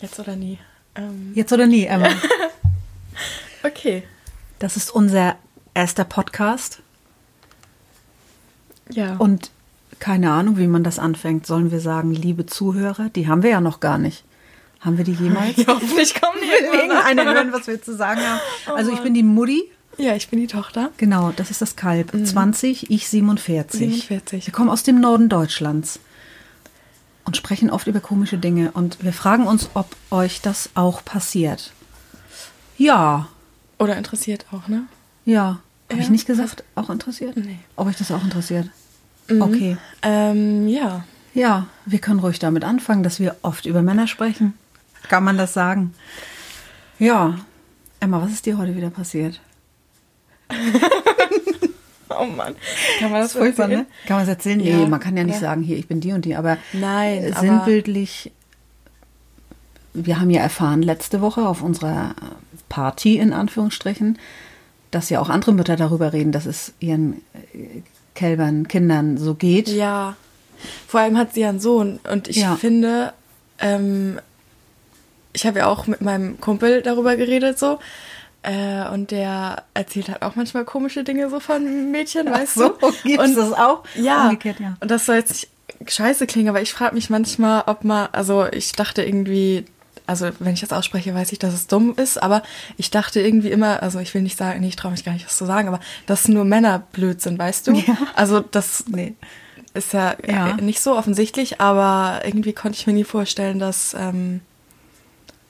Jetzt oder nie. Ähm, Jetzt oder nie, Emma. okay. Das ist unser erster Podcast Ja. und keine Ahnung, wie man das anfängt. Sollen wir sagen, liebe Zuhörer? Die haben wir ja noch gar nicht. Haben wir die jemals? ja, hoffentlich kommen die Will irgendwann. irgendeiner hören, was wir zu sagen haben? Also ich bin die Mutti. Ja, ich bin die Tochter. Genau, das ist das Kalb. 20, ich 47. 47. Wir kommen aus dem Norden Deutschlands und sprechen oft über komische Dinge. Und wir fragen uns, ob euch das auch passiert. Ja, Oder interessiert auch, ne? ja. Habe ich Ja. nicht gesagt, auch interessiert? Nee. Ob euch das auch interessiert? Okay. Ähm, ja. Ja, wir können ruhig damit anfangen, dass wir oft über Männer sprechen. Kann man das sagen? Ja. Emma, was ist dir heute wieder passiert? Oh Mann. Kann man das Furchtbar, erzählen? ne? Kann man es erzählen? Nee, Ja. man kann ja nicht Ja. sagen, hier, ich bin die und die, aber Nein, äh, aber- sinnbildlich, wir haben ja erfahren letzte Woche auf unserer Party in Anführungsstrichen, dass ja auch andere Mütter darüber reden, dass es ihren äh, Kälbern, Kindern so geht. Ja. Vor allem hat sie ja einen Sohn und ich Ja. finde, ähm, ich habe ja auch mit meinem Kumpel darüber geredet so. Äh, und der erzählt halt auch manchmal komische Dinge so von Mädchen, weißt so, du? gibt's und das auch? Ja. Umgekehrt, ja. Und das soll jetzt nicht scheiße klingen, aber ich frage mich manchmal, ob man, also ich dachte irgendwie, also wenn ich das ausspreche, weiß ich, dass es dumm ist, aber ich dachte irgendwie immer, also ich will nicht sagen, nee, ich traue mich gar nicht, das zu sagen, aber dass nur Männer blöd sind, weißt du? Ja. Also das Nee. ist ja, Ja. äh, nicht so offensichtlich, aber irgendwie konnte ich mir nie vorstellen, dass ähm,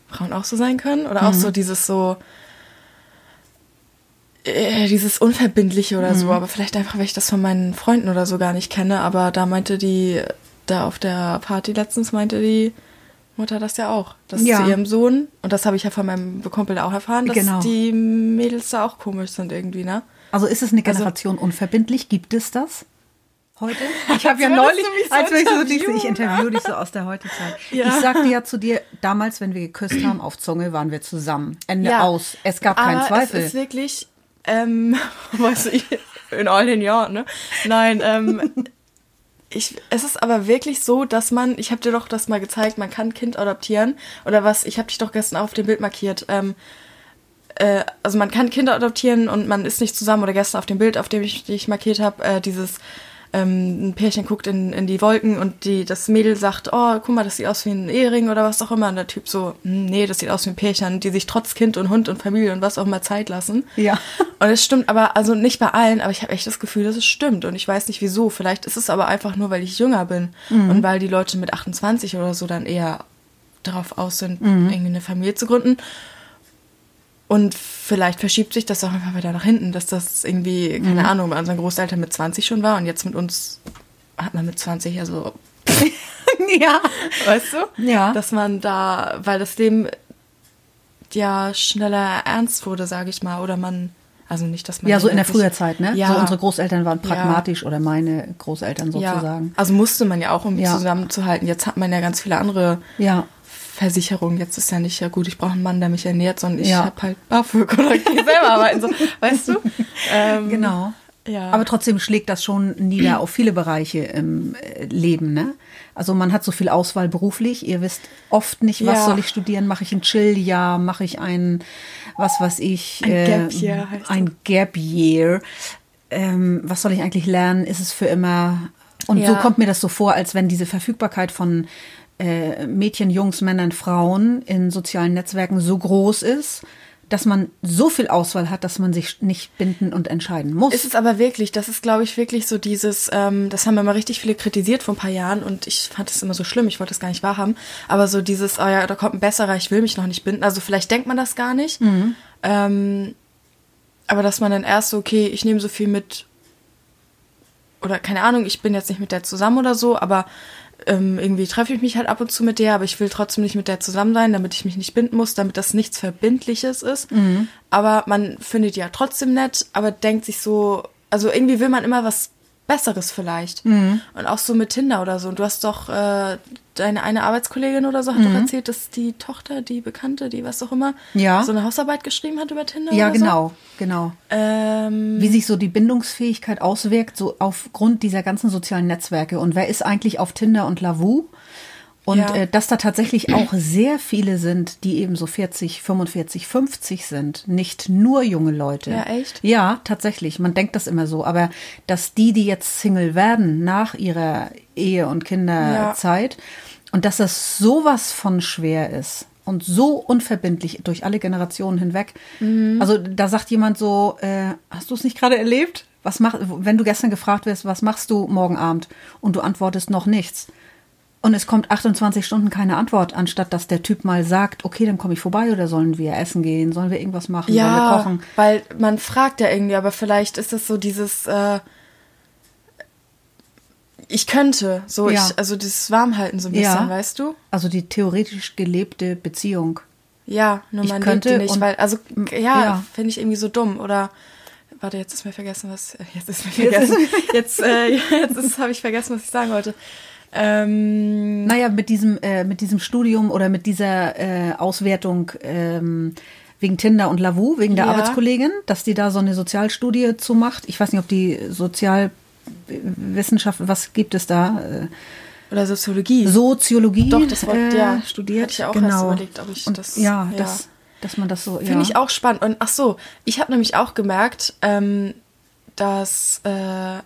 Frauen auch so sein können. Oder auch Mhm. so dieses so, äh, dieses Unverbindliche oder Mhm. so. Aber vielleicht einfach, weil ich das von meinen Freunden oder so gar nicht kenne. Aber da meinte die, da auf der Party letztens meinte die Mutter das ja auch. Dass Ja. zu ihrem Sohn, und das habe ich ja von meinem Kumpel auch erfahren, dass Genau. die Mädels da auch komisch sind irgendwie, ne? Also ist es eine Generation unverbindlich? Gibt es das heute? Ich habe ja neulich, so als wir so dich, ich interview dich so aus der Heutezeit. Ja. Ich sagte ja zu dir, damals, wenn wir geküsst haben auf Zunge, waren wir zusammen. Ende Ja. aus. Es gab keinen Zweifel. Es ist wirklich, ähm, weiß ich, in all den Jahren, ne? Nein, ähm, ich, es ist aber wirklich so, dass man, ich habe dir doch das mal gezeigt, man kann Kind adoptieren oder was, ich habe dich doch gestern auch auf dem Bild markiert. Ähm, äh, also man kann Kinder adoptieren und man ist nicht zusammen oder gestern auf dem Bild, auf dem ich dich markiert habe, äh, dieses ähm, ein Pärchen guckt in, in die Wolken und die, das Mädel sagt, oh, guck mal, das sieht aus wie ein Ehering oder was auch immer. Und der Typ so, "Hm, nee, das sieht aus wie ein Pärchen, die sich trotz Kind und Hund und Familie und was auch immer Zeit lassen. Ja. Und es stimmt aber, also nicht bei allen, aber ich habe echt das Gefühl, dass es stimmt. Und ich weiß nicht wieso. Vielleicht ist es aber einfach nur, weil ich jünger bin und weil die Leute mit 28 oder so dann eher darauf aus sind, irgendwie eine Familie zu gründen. Und vielleicht verschiebt sich das auch einfach weiter nach hinten, dass das irgendwie, keine Ahnung, bei unseren Großeltern mit 20 schon war und jetzt mit uns hat man mit 20 ja so, ja. weißt du? Ja. Dass man da, weil das Leben ja schneller ernst wurde, sage ich mal, oder man, also nicht, dass man. Ja, so in der früher Zeit, ne? Ja. So unsere Großeltern waren Ja. pragmatisch oder meine Großeltern sozusagen. Ja, also musste man ja auch, um Ja. zusammenzuhalten. Jetzt hat man ja ganz viele andere Ja. Versicherungen. Jetzt ist ja nicht, ja gut, ich brauche einen Mann, der mich ernährt, sondern ich Ja. hab halt BAföG oder ich gehe selber arbeiten. So, weißt du? Ähm, Genau. Ja. Aber trotzdem schlägt das schon nieder auf viele Bereiche im äh, Leben, ne? Also man hat so viel Auswahl beruflich. Ihr wisst oft nicht, was Ja. soll ich studieren? Mache ich ein Chill-Jahr? Mache ich ein, was weiß ich? Ein äh, Gap Year heißt Ein Gap Year. Ähm, was soll ich eigentlich lernen? Ist es für immer? Und so Ja. kommt mir das so vor, als wenn diese Verfügbarkeit von äh, Mädchen, Jungs, Männern, Frauen in sozialen Netzwerken so groß ist, dass man so viel Auswahl hat, dass man sich nicht binden und entscheiden muss. Ist es aber wirklich, das ist, glaube ich, wirklich so dieses, ähm, das haben immer richtig viele kritisiert vor ein paar Jahren und ich fand es immer so schlimm, ich wollte es gar nicht wahrhaben, aber so dieses, oh ja, da kommt ein besserer, ich will mich noch nicht binden, also vielleicht denkt man das gar nicht, ähm, aber dass man dann erst so, okay, ich nehme so viel mit, oder keine Ahnung, ich bin jetzt nicht mit der zusammen oder so, aber ähm, irgendwie treffe ich mich halt ab und zu mit der, aber ich will trotzdem nicht mit der zusammen sein, damit ich mich nicht binden muss, damit das nichts Verbindliches ist. Aber man findet die ja trotzdem nett, aber denkt sich so, also irgendwie will man immer was Besseres vielleicht. Mhm. Und auch so mit Tinder oder so. Und du hast doch, äh, deine eine Arbeitskollegin oder so hat doch erzählt, dass die Tochter, die Bekannte, die was auch immer, Mhm. Ja. so eine Hausarbeit geschrieben hat über Tinder Ja, genau, genau. so. Ähm, Wie sich so die Bindungsfähigkeit auswirkt, so aufgrund dieser ganzen sozialen Netzwerke. Und wer ist eigentlich auf Tinder und Lavu? Und Ja. äh, dass da tatsächlich auch sehr viele sind, die eben so 40, 45, 50 sind. Nicht nur junge Leute. Ja, echt? Ja, tatsächlich. Man denkt das immer so. Aber dass die, die jetzt Single werden nach ihrer Ehe- und Kinderzeit und dass das sowas von schwer ist und so unverbindlich durch alle Generationen hinweg. Mhm. Also da sagt jemand so, äh, hast du es nicht gerade erlebt? Was mach, wenn du gestern gefragt wirst, was machst du morgen Abend und du antwortest noch nichts. Und es kommt 28 Stunden keine Antwort, anstatt dass der Typ mal sagt, okay, dann komme ich vorbei oder sollen wir essen gehen, sollen wir irgendwas machen, sollen wir Ja, kochen. weil man fragt ja irgendwie, aber vielleicht ist das so dieses, äh, ich könnte, so Ja. ich, also dieses Warmhalten so ein bisschen, Ja. weißt du? Also die theoretisch gelebte Beziehung. Ja, nur Ich man könnte lebt die nicht, weil, also, ja, ja. finde ich irgendwie so dumm. Oder, warte, jetzt ist mir vergessen, was, jetzt ist mir vergessen, jetzt, äh, jetzt habe ich vergessen, was ich sagen wollte. Ähm, Naja, mit diesem, äh, mit diesem Studium oder mit dieser äh, Auswertung ähm, wegen Tinder und Lavu, wegen der Ja. Arbeitskollegin, dass die da so eine Sozialstudie zu macht. Ich weiß nicht, ob die Sozialwissenschaft, was gibt es da? Äh, oder Soziologie. Soziologie Doch, das wollte- äh, ja, studiert. hatte ich auch genau. erst überlegt, ob ich und, das- Ja, ja. Das, dass man das so. Finde ja. ich auch spannend. Und ach so, ich habe nämlich auch gemerkt, ähm, dass äh,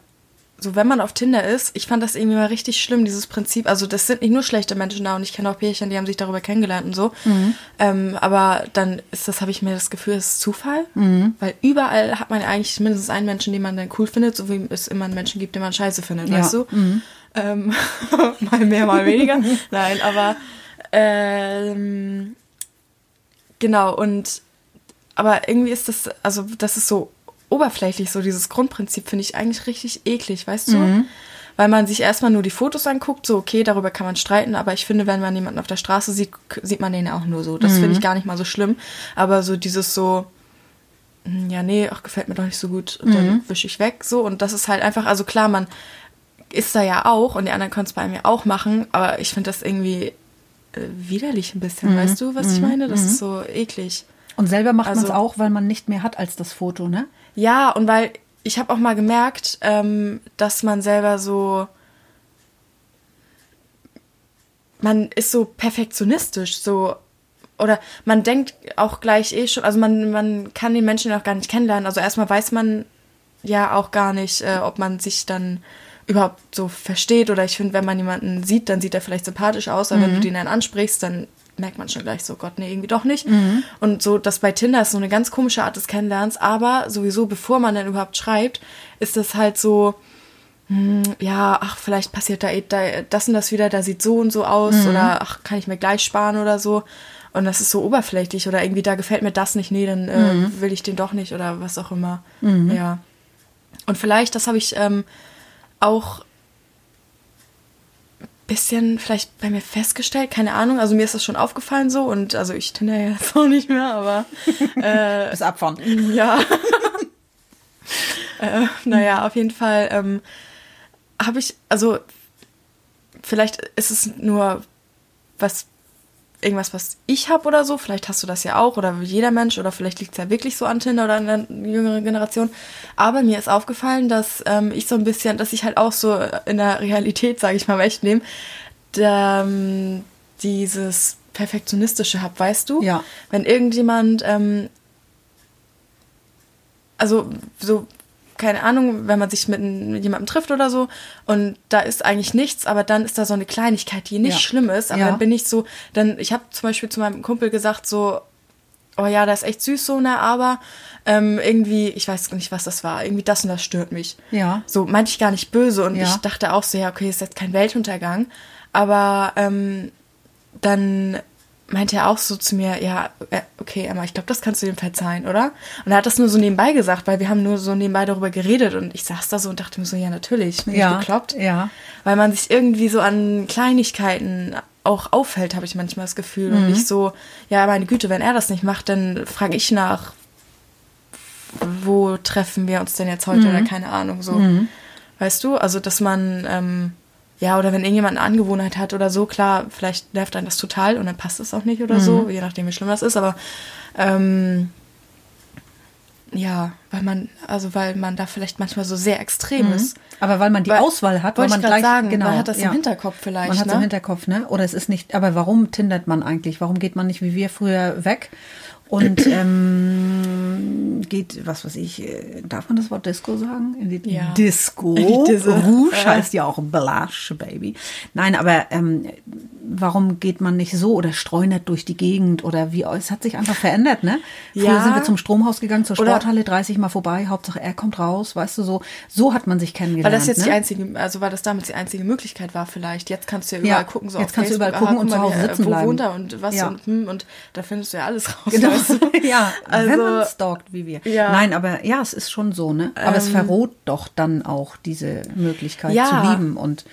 so wenn man auf Tinder ist, ich fand das irgendwie mal richtig schlimm, dieses Prinzip. Also das sind nicht nur schlechte Menschen da und ich kenne auch Pärchen, die haben sich darüber kennengelernt und so. Mhm. Ähm, aber dann ist das, habe ich mir das Gefühl, es ist Zufall. Mhm. Weil überall hat man eigentlich mindestens einen Menschen, den man dann cool findet, so wie es immer einen Menschen gibt, den man scheiße findet, Ja. Mhm. weißt du? Ähm, mal mehr, mal weniger. Nein, aber ähm, genau, und aber irgendwie ist das, also das ist so oberflächlich, so dieses Grundprinzip finde ich eigentlich richtig eklig, weißt du? Mhm. Weil man sich erstmal nur die Fotos anguckt, so okay, darüber kann man streiten, aber ich finde, wenn man jemanden auf der Straße sieht, sieht man den ja auch nur so. Das Mhm. finde ich gar nicht mal so schlimm. Aber so dieses so, hm, ja, nee, ach, gefällt mir doch nicht so gut und Mhm. dann wische ich weg, so. Und das ist halt einfach, also klar, man ist da ja auch und die anderen können es bei mir auch machen, aber ich finde das irgendwie äh, widerlich ein bisschen, weißt du, was ich meine? Das ist so eklig. Und selber macht man es Also- auch, weil man nicht mehr hat als das Foto, ne? Ja, und weil ich habe auch mal gemerkt, ähm, dass man selber so. Man ist so perfektionistisch, so. Oder man denkt auch gleich eh schon, also man, man kann den Menschen auch gar nicht kennenlernen. Also erstmal weiß man ja auch gar nicht, äh, ob man sich dann überhaupt so versteht. Oder ich finde, wenn man jemanden sieht, dann sieht er vielleicht sympathisch aus, aber wenn du den dann ansprichst, dann merkt man schon gleich so, Gott, nee, irgendwie doch nicht. Und so, das bei Tinder ist so eine ganz komische Art des Kennenlernens, aber sowieso, bevor man dann überhaupt schreibt, ist das halt so, hm, ja, ach, vielleicht passiert da, eh- da das und das wieder, da sieht so und so aus oder ach, kann ich mir gleich sparen oder so. Und das ist so oberflächlich oder irgendwie, da gefällt mir das nicht, nee, dann äh, will ich den doch nicht oder was auch immer. Ja. Und vielleicht, das habe ich ähm, auch bisschen vielleicht bei mir festgestellt, keine Ahnung, also mir ist das schon aufgefallen so und also ich tinder ja jetzt auch nicht mehr, aber äh, Bis abfahren. ja. äh, naja, auf jeden Fall ähm, habe ich, also vielleicht ist es nur was, irgendwas, was ich habe oder so, vielleicht hast du das ja auch oder jeder Mensch oder vielleicht liegt es ja wirklich so an Tinder oder an der jüngeren Generation. Aber mir ist aufgefallen, dass ähm, ich so ein bisschen, dass ich halt auch so in der Realität, sage ich mal, Leben, da, ähm, dieses Perfektionistische habe, weißt du? Ja. Wenn irgendjemand ähm, also so, keine Ahnung, wenn man sich mit, mit jemandem trifft oder so und da ist eigentlich nichts, aber dann ist da so eine Kleinigkeit, die nicht Ja. schlimm ist, aber Ja. dann bin ich so, dann, ich habe zum Beispiel zu meinem Kumpel gesagt, so, oh ja, das ist echt süß so, ne, aber ähm, irgendwie, ich weiß nicht, was das war, irgendwie das und das stört mich. Ja. So meinte ich gar nicht böse und Ja. ich dachte auch so, ja, okay, ist jetzt kein Weltuntergang, aber ähm, dann meinte er auch so zu mir, ja, äh, okay, Emma, ich glaube, das kannst du dem verzeihen, oder? Und er hat das nur so nebenbei gesagt, weil wir haben nur so nebenbei darüber geredet und ich saß da so und dachte mir so, ja, natürlich, bin Ja, ich bekloppt. ja. Weil man sich irgendwie so an Kleinigkeiten auch auffällt, habe ich manchmal das Gefühl. Mhm. Und nicht so, ja, meine Güte, wenn er das nicht macht, dann frage ich nach, wo treffen wir uns denn jetzt heute Mhm. oder keine Ahnung, so. Weißt du? Also, dass man, ähm, ja, oder wenn irgendjemand eine Angewohnheit hat oder so, klar, vielleicht nervt einen das total und dann passt es auch nicht oder Mhm. so, je nachdem, wie schlimm das ist, aber ähm, Ja, weil man, also weil man da vielleicht manchmal so sehr extrem ist. Aber weil man die Weil- Auswahl hat, weil man gleich sagen, genau, man hat das im ja. Hinterkopf vielleicht, Man hat es im ne? Hinterkopf, ne? Oder es ist nicht. Aber warum tindert man eigentlich? Warum geht man nicht wie wir früher weg und ähm, geht, was weiß ich, äh, darf man das Wort Disco sagen? In die Ja. Disco. Die. Rouge Äh. heißt ja auch Blush, Baby. Nein, aber ähm, warum geht man nicht so oder streunert durch die Gegend oder wie? Es hat sich einfach verändert, ne? Früher Ja. sind wir zum Stromhaus gegangen, zur Sporthalle 30 Mal vorbei. Hauptsache er kommt raus, weißt du so. So hat man sich kennengelernt. Weil das jetzt ne? die einzige, also weil das damals die einzige Möglichkeit war vielleicht. Jetzt kannst du ja Ja, überall gucken, so jetzt kannst du Facebook, überall gucken aha, und zu Hause wer- sitzen wo bleiben. wohnt er und was Ja. und hm, und da findest du ja alles raus. Genau. Weißt du? ja, Also- wenn man stalkt wie wir. Ja. Nein, aber ja, es ist schon so, ne? Aber es verroht doch dann auch diese Möglichkeit Ja. zu lieben und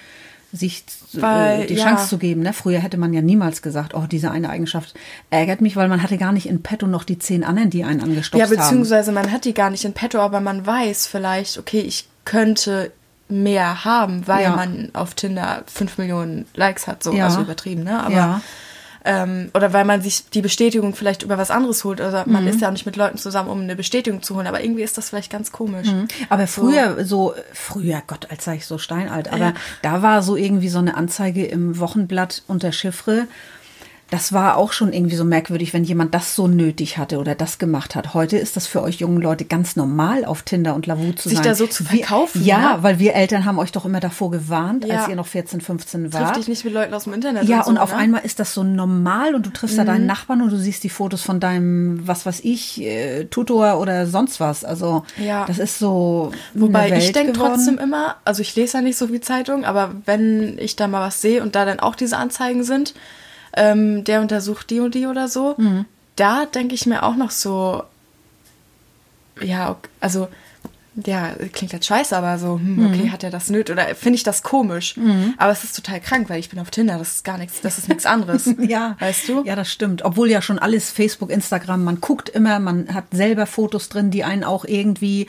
sich äh, Weil, die ja. Chance zu geben. Ne? Früher hätte man ja niemals gesagt, oh, diese eine Eigenschaft ärgert mich, weil man hatte gar nicht in petto noch die zehn anderen, die einen angestopft Ja, haben. beziehungsweise man hat die gar nicht in petto, aber man weiß vielleicht, okay, ich könnte mehr haben, weil Ja. man auf Tinder 5 Millionen Likes hat, so, Ja. also übertrieben, ne? Aber, Ja. Ähm, oder weil man sich die Bestätigung vielleicht über was anderes holt. Also man Mhm. ist ja auch nicht mit Leuten zusammen, um eine Bestätigung zu holen, aber irgendwie ist das vielleicht ganz komisch. Aber früher so, früher, Gott, als sei ich so steinalt, aber da war so irgendwie so eine Anzeige im Wochenblatt unter Chiffre. Das war auch schon irgendwie so merkwürdig, wenn jemand das so nötig hatte oder das gemacht hat. Heute ist das für euch jungen Leute ganz normal, auf Tinder und Lavu zu Sich sein. da so zu verkaufen, Ja, ne? weil wir Eltern haben euch doch immer davor gewarnt, Ja. als ihr noch 14, 15 Triff wart. dich nicht mit Leuten aus dem Internet. Ja, so, und auf ne? einmal ist das so normal und du triffst da deinen Nachbarn und du siehst die Fotos von deinem, was weiß ich, äh, Tutor oder sonst was. Also Ja. das ist so. Wobei ich denke trotzdem immer, also ich lese ja nicht so viel Zeitung, aber wenn ich da mal was sehe und da dann auch diese Anzeigen sind, ähm, der untersucht die und die oder so, Mhm. da denke ich mir auch noch so, ja, also ja, klingt jetzt scheiße, aber so, hm, Mhm. okay, hat er das nötig oder finde ich das komisch? Aber es ist total krank, weil ich bin auf Tinder, das ist gar nichts, das ist nichts anderes. Ja, Weißt du? Ja, das stimmt. Obwohl ja schon alles Facebook, Instagram, man guckt immer, man hat selber Fotos drin, die einen auch irgendwie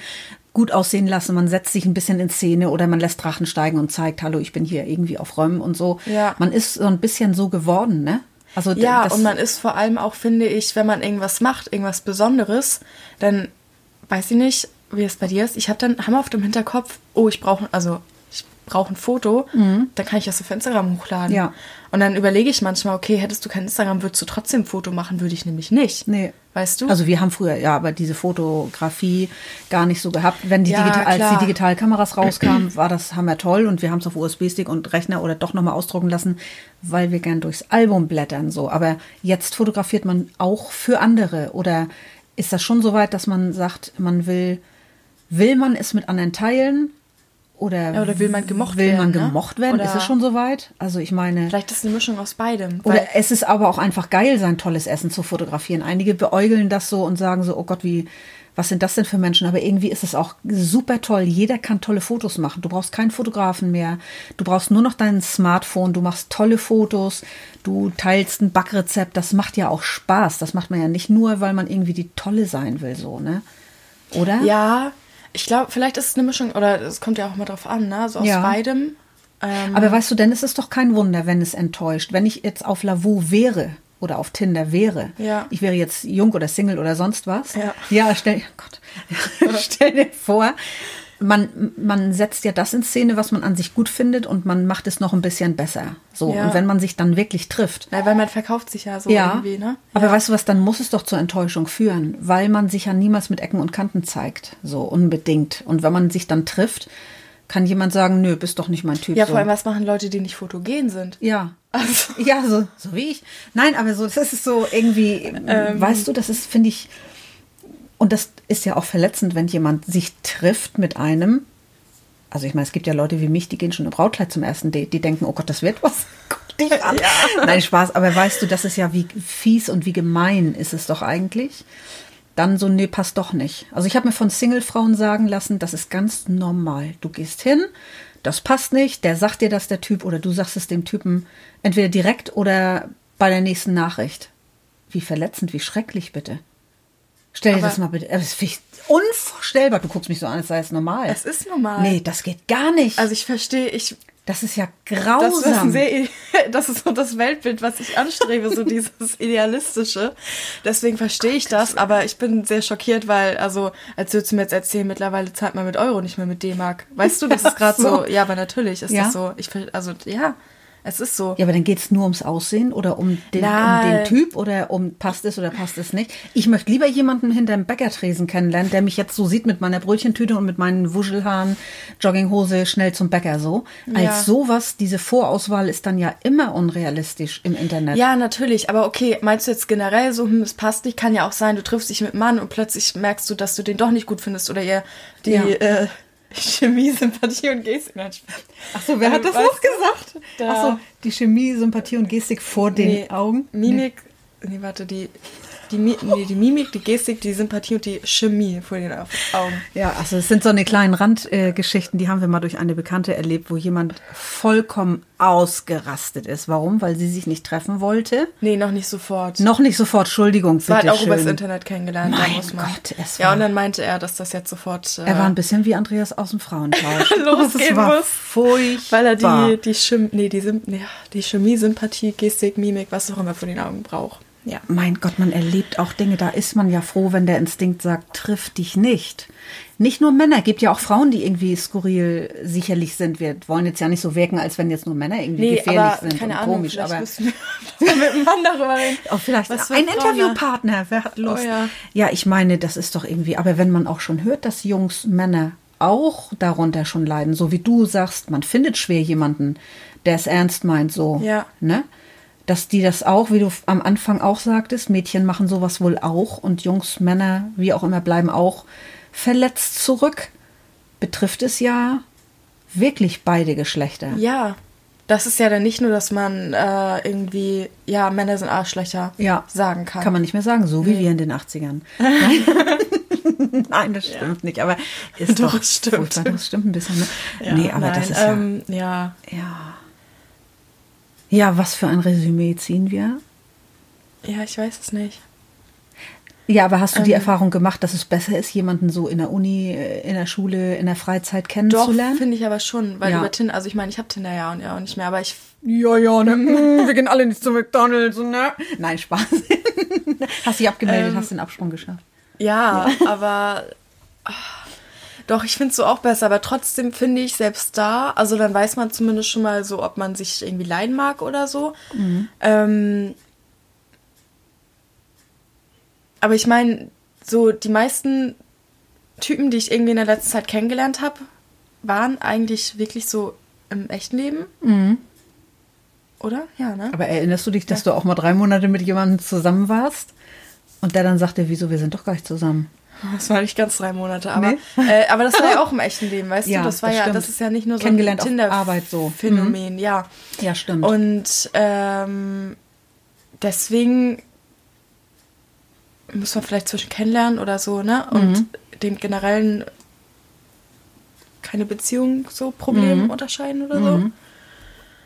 gut aussehen lassen. Man setzt sich ein bisschen in Szene oder man lässt Drachen steigen und zeigt, hallo, ich bin hier irgendwie auf Räumen und so. Ja. Man ist so ein bisschen so geworden, ne? Also Ja, und man ist vor allem auch, finde ich, wenn man irgendwas macht, irgendwas Besonderes, dann weiß ich nicht, wie es bei dir ist. Ich habe dann haben auf dem Hinterkopf, oh, ich brauche, also brauche ein Foto, dann kann ich das auf Instagram hochladen. Mhm. Ja. Und dann überlege ich manchmal, okay, hättest du kein Instagram, würdest du trotzdem ein Foto machen, würde ich nämlich nicht. Nee. Weißt du? Also wir haben früher ja aber diese Fotografie gar nicht so gehabt. Wenn die Ja, digital, als die Digitalkameras rauskamen, war das hammer toll und wir haben es auf USB-Stick und Rechner oder doch nochmal ausdrucken lassen, weil wir gern durchs Album blättern so. Aber jetzt fotografiert man auch für andere oder ist das schon so weit, dass man sagt, man will, will man es mit anderen teilen? Oder, oder will man gemocht will man werden, ne? gemocht werden? ist Oder- es schon so weit? Also ich meine. Vielleicht ist es eine Mischung aus beidem. Oder es ist aber auch einfach geil, sein tolles Essen zu fotografieren. Einige beäugeln das so und sagen so, oh Gott, wie, was sind das denn für Menschen? Aber irgendwie ist es auch super toll. Jeder kann tolle Fotos machen. Du brauchst keinen Fotografen mehr. Du brauchst nur noch dein Smartphone. Du machst tolle Fotos. Du teilst ein Backrezept. Das macht ja auch Spaß. Das macht man ja nicht nur, weil man irgendwie die Tolle sein will, so, ne? Oder? ja, ich glaube, vielleicht ist es eine Mischung, oder es kommt ja auch mal drauf an, ne? So aus Ja. beidem. Ähm, Aber weißt du, denn es ist doch kein Wunder, wenn es enttäuscht. Wenn ich jetzt auf Lavu wäre oder auf Tinder wäre, Ja. ich wäre jetzt jung oder Single oder sonst was. Ja. ja stell, oh Gott, stell dir vor, man, man setzt ja das in Szene, was man an sich gut findet und man macht es noch ein bisschen besser. So. Ja. Und wenn man sich dann wirklich trifft. na, weil man verkauft sich ja so Ja, irgendwie, ne? aber ja. weißt du was, dann muss es doch zur Enttäuschung führen, weil man sich ja niemals mit Ecken und Kanten zeigt, so unbedingt. Und wenn man sich dann trifft, kann jemand sagen, nö, bist doch nicht mein Typ. Ja, vor allem, was machen Leute, die nicht fotogen sind? Ja. Also, Ja, so, so wie ich. Nein, aber so, das ist so irgendwie, Ähm. weißt du, das ist, finde ich, und das ist ja auch verletzend, wenn jemand sich trifft mit einem. Also ich meine, es gibt ja Leute wie mich, die gehen schon im Brautkleid zum ersten Date, die denken, oh Gott, das wird was. Guck dich an. Nein, Spaß, aber weißt du, das ist ja wie fies und wie gemein ist es doch eigentlich. Dann so, nee, passt doch nicht. Also ich habe mir von Single-Frauen sagen lassen, das ist ganz normal. Du gehst hin, das passt nicht, der sagt dir das der Typ oder du sagst es dem Typen entweder direkt oder bei der nächsten Nachricht. Wie verletzend, wie schrecklich bitte. Stell dir das mal bitte. Das finde ich unvorstellbar. Du guckst mich so an, als sei es normal. Es ist normal. Nee, das geht gar nicht. Also ich verstehe, ich Das ist ja Das ist, grausam. ein sehr, das ist so das Weltbild, was ich anstrebe, so dieses Idealistische. Deswegen verstehe ich das, aber ich bin sehr schockiert, weil, also, als würdest du mir jetzt erzählen, mittlerweile zahlt man mit Euro, nicht mehr mit D-Mark. Weißt du, das ist gerade so. so. ja, aber natürlich ist Ja. das so. Ich, also, ja, es ist so. Ja, aber dann geht's nur ums Aussehen oder um den, um den Typ oder um passt es oder passt es nicht. Ich möchte lieber jemanden hinterm Bäckertresen kennenlernen, der mich jetzt so sieht mit meiner Brötchentüte und mit meinen Wuschelhaaren, Jogginghose, schnell zum Bäcker so. Als Ja. sowas, diese Vorauswahl ist dann ja immer unrealistisch im Internet. Ja, natürlich, aber okay, meinst du jetzt generell so, hm, es passt nicht, kann ja auch sein, du triffst dich mit einem Mann und plötzlich merkst du, dass du den doch nicht gut findest oder ihr die Ja. äh, Chemie, Sympathie und Gestik. Nein. Ach so, wer hat das Weißt noch gesagt? Da- Ach so, die Chemie, Sympathie und Gestik vor den Nee, Augen. Mimik, nee, warte, die, die, Mi- nee, die Mimik, die Gestik, die Sympathie und die Chemie vor den Au- Augen. Ja, also es sind so eine kleinen Randgeschichten, äh, die haben wir mal durch eine Bekannte erlebt, wo jemand vollkommen ausgerastet ist. Warum? Weil sie sich nicht treffen wollte. Nee, noch nicht sofort. Noch nicht sofort, Entschuldigung, war halt auch übers schön. Internet kennengelernt, Mein muss man. Gott, es ja, war- und dann meinte er, dass das jetzt sofort. Äh, Er war ein bisschen wie Andreas aus dem Frauentausch. Losgehen muss. furchtbar. weil er die, die, Chem nee, die, nee, die Chemie, Sympathie, Gestik, Mimik, was auch immer vor den Augen braucht. Ja. Mein Gott, man erlebt auch Dinge, da ist man ja froh, wenn der Instinkt sagt, triff dich nicht. Nicht nur Männer, gibt ja auch Frauen, die irgendwie skurril sicherlich sind. Wir wollen jetzt ja nicht so wirken, als wenn jetzt nur Männer irgendwie Nee, gefährlich aber sind keine und Ahnung, komisch. vielleicht Aber müssen wir mit dem Mann darüber reden. auch vielleicht Was für ein Frauen Interviewpartner, wer hat Lust? Oh ja. ja, ich meine, das ist doch irgendwie, aber wenn man auch schon hört, dass Jungs, Männer auch darunter schon leiden, so wie du sagst, man findet schwer jemanden, der es ernst meint, so, Ja. ne? Dass die das auch, wie du am Anfang auch sagtest, Mädchen machen sowas wohl auch und Jungs, Männer, wie auch immer, bleiben auch verletzt zurück. Betrifft es ja wirklich beide Geschlechter. Ja. Das ist ja dann nicht nur, dass man äh, irgendwie, ja, Männer sind Arschlöcher Ja. sagen kann. Kann man nicht mehr sagen, so wie wir in den 80ern. Nein, das stimmt nicht, aber ist Doch, doch, stimmt. furchtbar. Das stimmt ein bisschen. Ne? ja, nee, aber das nein, ist ja, ähm, ja. ja. Ja, was für ein Resümee ziehen wir? Ja, ich weiß es nicht. Ja, aber hast du die Ähm. Erfahrung gemacht, dass es besser ist, jemanden so in der Uni, äh, in der Schule, in der Freizeit Doch, kennenzulernen? finde ich aber schon, weil Ja. über Tinder, also ich meine, ich habe Tinder ja und ja auch nicht mehr, aber ich Ja, ja, ne? Mm, wir gehen alle nicht zu McDonalds, ne? Nein, Spaß. hast dich abgemeldet, Ähm. hast den Absprung geschafft. Ja, aber ah, doch, ich finde es so auch besser, aber trotzdem finde ich selbst da, also dann weiß man zumindest schon mal so, ob man sich irgendwie leiden mag oder so. Ähm, aber ich meine, so die meisten Typen, die ich irgendwie in der letzten Zeit kennengelernt habe, waren eigentlich wirklich so im echten Leben. Oder? Ja, ne? Aber erinnerst du dich, dass du auch mal drei Monate mit jemandem zusammen warst? Und der dann sagte, wieso, wir sind doch gar nicht zusammen. Das war nicht ganz drei Monate, aber, Nee? äh, aber das war ja auch im echten Leben, weißt Ja, du? Das war das ja, stimmt. das ist ja nicht nur so ein auf Tinder Arbeit so. Mhm. Ja. Ja, stimmt. Und ähm, deswegen muss man vielleicht zwischen kennenlernen oder so, ne? Und Mhm. den generellen keine Beziehung so Problem Mhm. unterscheiden oder so.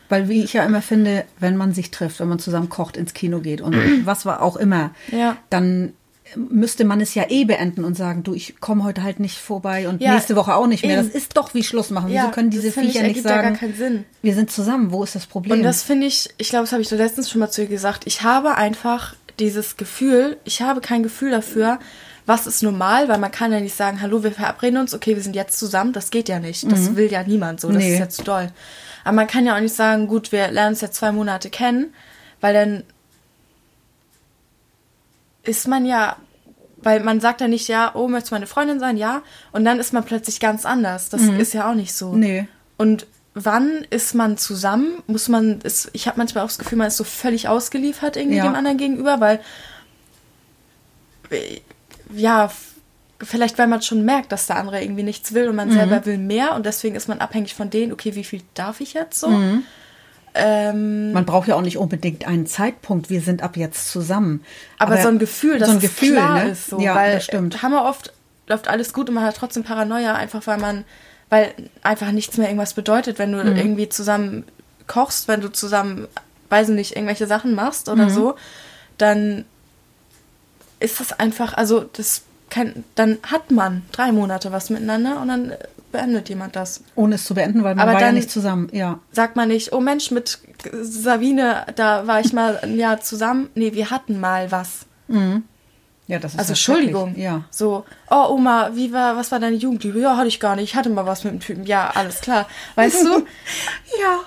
Weil wie ich ja immer finde, wenn man sich trifft, wenn man zusammen kocht, ins Kino geht und was war auch immer, Ja. dann müsste man es ja eh beenden und sagen, du, ich komme heute halt nicht vorbei und Ja, nächste Woche auch nicht mehr. eben. Das ist doch wie Schluss machen. Ja, Wieso können das diese finde ich, Viecher nicht ja gar sagen, keinen Sinn. wir sind zusammen, wo ist das Problem? Und das finde ich, ich glaube, das habe ich so letztens schon mal zu ihr gesagt. Ich habe einfach dieses Gefühl, ich habe kein Gefühl dafür, was ist normal, weil man kann ja nicht sagen, hallo, wir verabreden uns, okay, wir sind jetzt zusammen. Das geht ja nicht. Das will ja niemand so. Das Nee. ist ja zu doll. Aber man kann ja auch nicht sagen, gut, wir lernen uns jetzt zwei Monate kennen, weil dann ist man ja, weil man sagt ja nicht, ja, oh, möchtest du meine Freundin sein? Ja. Und dann ist man plötzlich ganz anders. Das ist ja auch nicht so. Nee. Und wann ist man zusammen? Muss man, ist, ich habe manchmal auch das Gefühl, man ist so völlig ausgeliefert irgendwie Ja. dem anderen gegenüber, weil, ja, vielleicht weil man schon merkt, dass der andere irgendwie nichts will und man Mhm. selber will mehr und deswegen ist man abhängig von denen, okay, wie viel darf ich jetzt so? Mhm. Ähm, Man braucht ja auch nicht unbedingt einen Zeitpunkt, wir sind ab jetzt zusammen. aber, so ein Gefühl, dass so ein Gefühl, klar ne? ist, so, ja, weil das stimmt. haben wir oft läuft alles gut und man hat trotzdem Paranoia, einfach weil man, weil einfach nichts mehr irgendwas bedeutet, wenn du Mhm. irgendwie zusammen kochst, wenn du zusammen, weiß ich nicht, irgendwelche Sachen machst Mhm. oder so, dann ist das einfach, also das kann, dann hat man drei Monate was miteinander und dann beendet jemand das. Ohne es zu beenden, weil man Aber war ja nicht zusammen. Ja. Sagt man nicht, oh Mensch, mit Sabine, da war ich mal ein Jahr zusammen. Nee, wir hatten mal was. Ja, das ist Also Entschuldigung. Ja. So, oh Oma, wie war, was war deine Jugend? Ja, hatte ich gar nicht. Ich hatte mal was mit dem Typen. Ja, alles klar. Weißt du? Ja.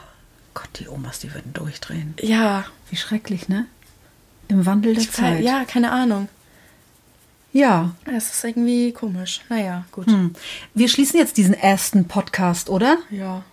Gott, die Omas, die würden durchdrehen. Ja. Wie schrecklich, ne? Im Wandel der Zeit. Ja, keine Ahnung. Ja. Es ist irgendwie komisch. Naja, gut. Hm. Wir schließen jetzt diesen ersten Podcast, oder? Ja.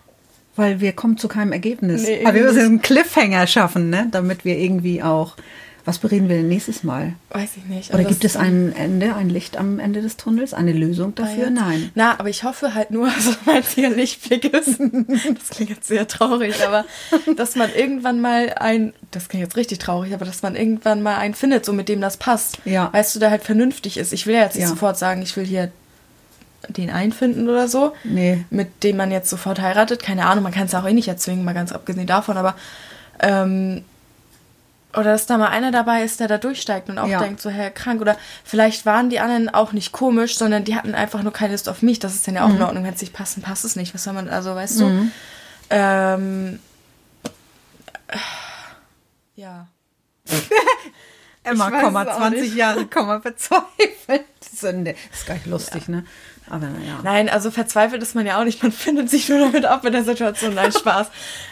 Weil wir kommen zu keinem Ergebnis. Nee, Aber wir müssen einen Cliffhanger schaffen, ne? Damit wir irgendwie auch. Was bereden wir denn nächstes Mal? Weiß ich nicht. Oder Also gibt es ein Ende, ein Licht am Ende des Tunnels? Eine Lösung dafür? jetzt? Nein. Na, aber ich hoffe halt nur, also es hier Lichtblick ist. Das klingt jetzt sehr traurig, aber dass man irgendwann mal ein, das klingt jetzt richtig traurig, aber dass man irgendwann mal einen findet, so mit dem das passt. Ja. Weißt du, der halt vernünftig ist. Ich will ja jetzt nicht Ja. sofort sagen, ich will hier den einfinden oder so. Nee. Mit dem man jetzt sofort heiratet. Keine Ahnung, man kann es ja auch eh nicht erzwingen, mal ganz abgesehen davon, aber ähm, oder dass da mal einer dabei ist, der da durchsteigt und auch Ja. denkt, so, Herr krank. Oder vielleicht waren die anderen auch nicht komisch, sondern die hatten einfach nur keine Lust auf mich. Das ist dann ja auch Mhm. in Ordnung, wenn es nicht passt, dann passt es nicht. Was soll man, also weißt du? Ähm, ja. Emma, weiß Komma, es auch 20 nicht. Jahre, Komma, verzweifelt. Sünde. Ist gar nicht lustig, ne? Aber naja. Nein, also verzweifelt ist man ja auch nicht. Man findet sich nur damit ab in der Situation. Nein, Spaß.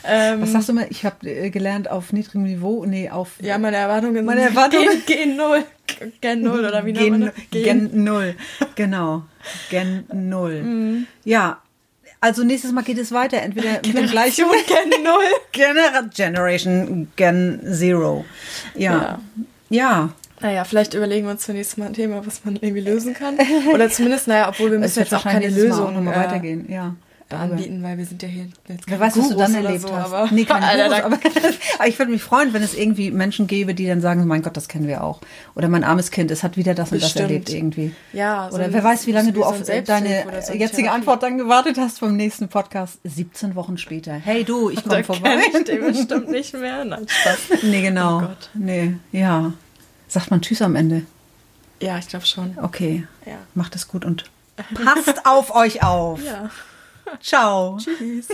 ähm, Was sagst du mal? Ich habe äh, gelernt auf niedrigem Niveau. Nee, auf Ja, meine Erwartungen Meine Erwartungen- Gen, Gen null. Gen null oder wie nennt man Gen, das? Gen 0. Genau. Gen 0. Mhm. Ja. Also nächstes Mal geht es weiter. Entweder mit dem gleichen Gen null. Genera Generation Gen Zero. Ja. Ja. Naja, vielleicht überlegen wir uns für nächstes Mal ein Thema, was man irgendwie lösen kann. Oder zumindest, naja, obwohl wir müssen jetzt auch keine Mal Lösung noch mal äh, weitergehen. Ja. anbieten, weil wir sind ja hier jetzt Wer keine weiß, was du dann erlebt so, hast. Aber, nee, keine Alter, Gurus, aber, aber ich würde mich freuen, wenn es irgendwie Menschen gäbe, die dann sagen, mein Gott, das kennen wir auch. Oder mein armes Kind, es hat wieder das und das Bestimmt. erlebt irgendwie. Ja, so Oder wer weiß, wie lange du so auf Selbsthilfe deine so jetzige Therapie. Antwort dann gewartet hast vom nächsten Podcast. 17 Wochen später. Hey du, ich komme vorbei. ich den bestimmt nicht mehr. Nein, Spaß. Nee, genau. Oh Gott. Nee, ja. Sagt man Tschüss am Ende. Ja, ich glaube schon. Okay. Ja. Macht es gut und passt auf euch auf. Ja. Ciao. Tschüss.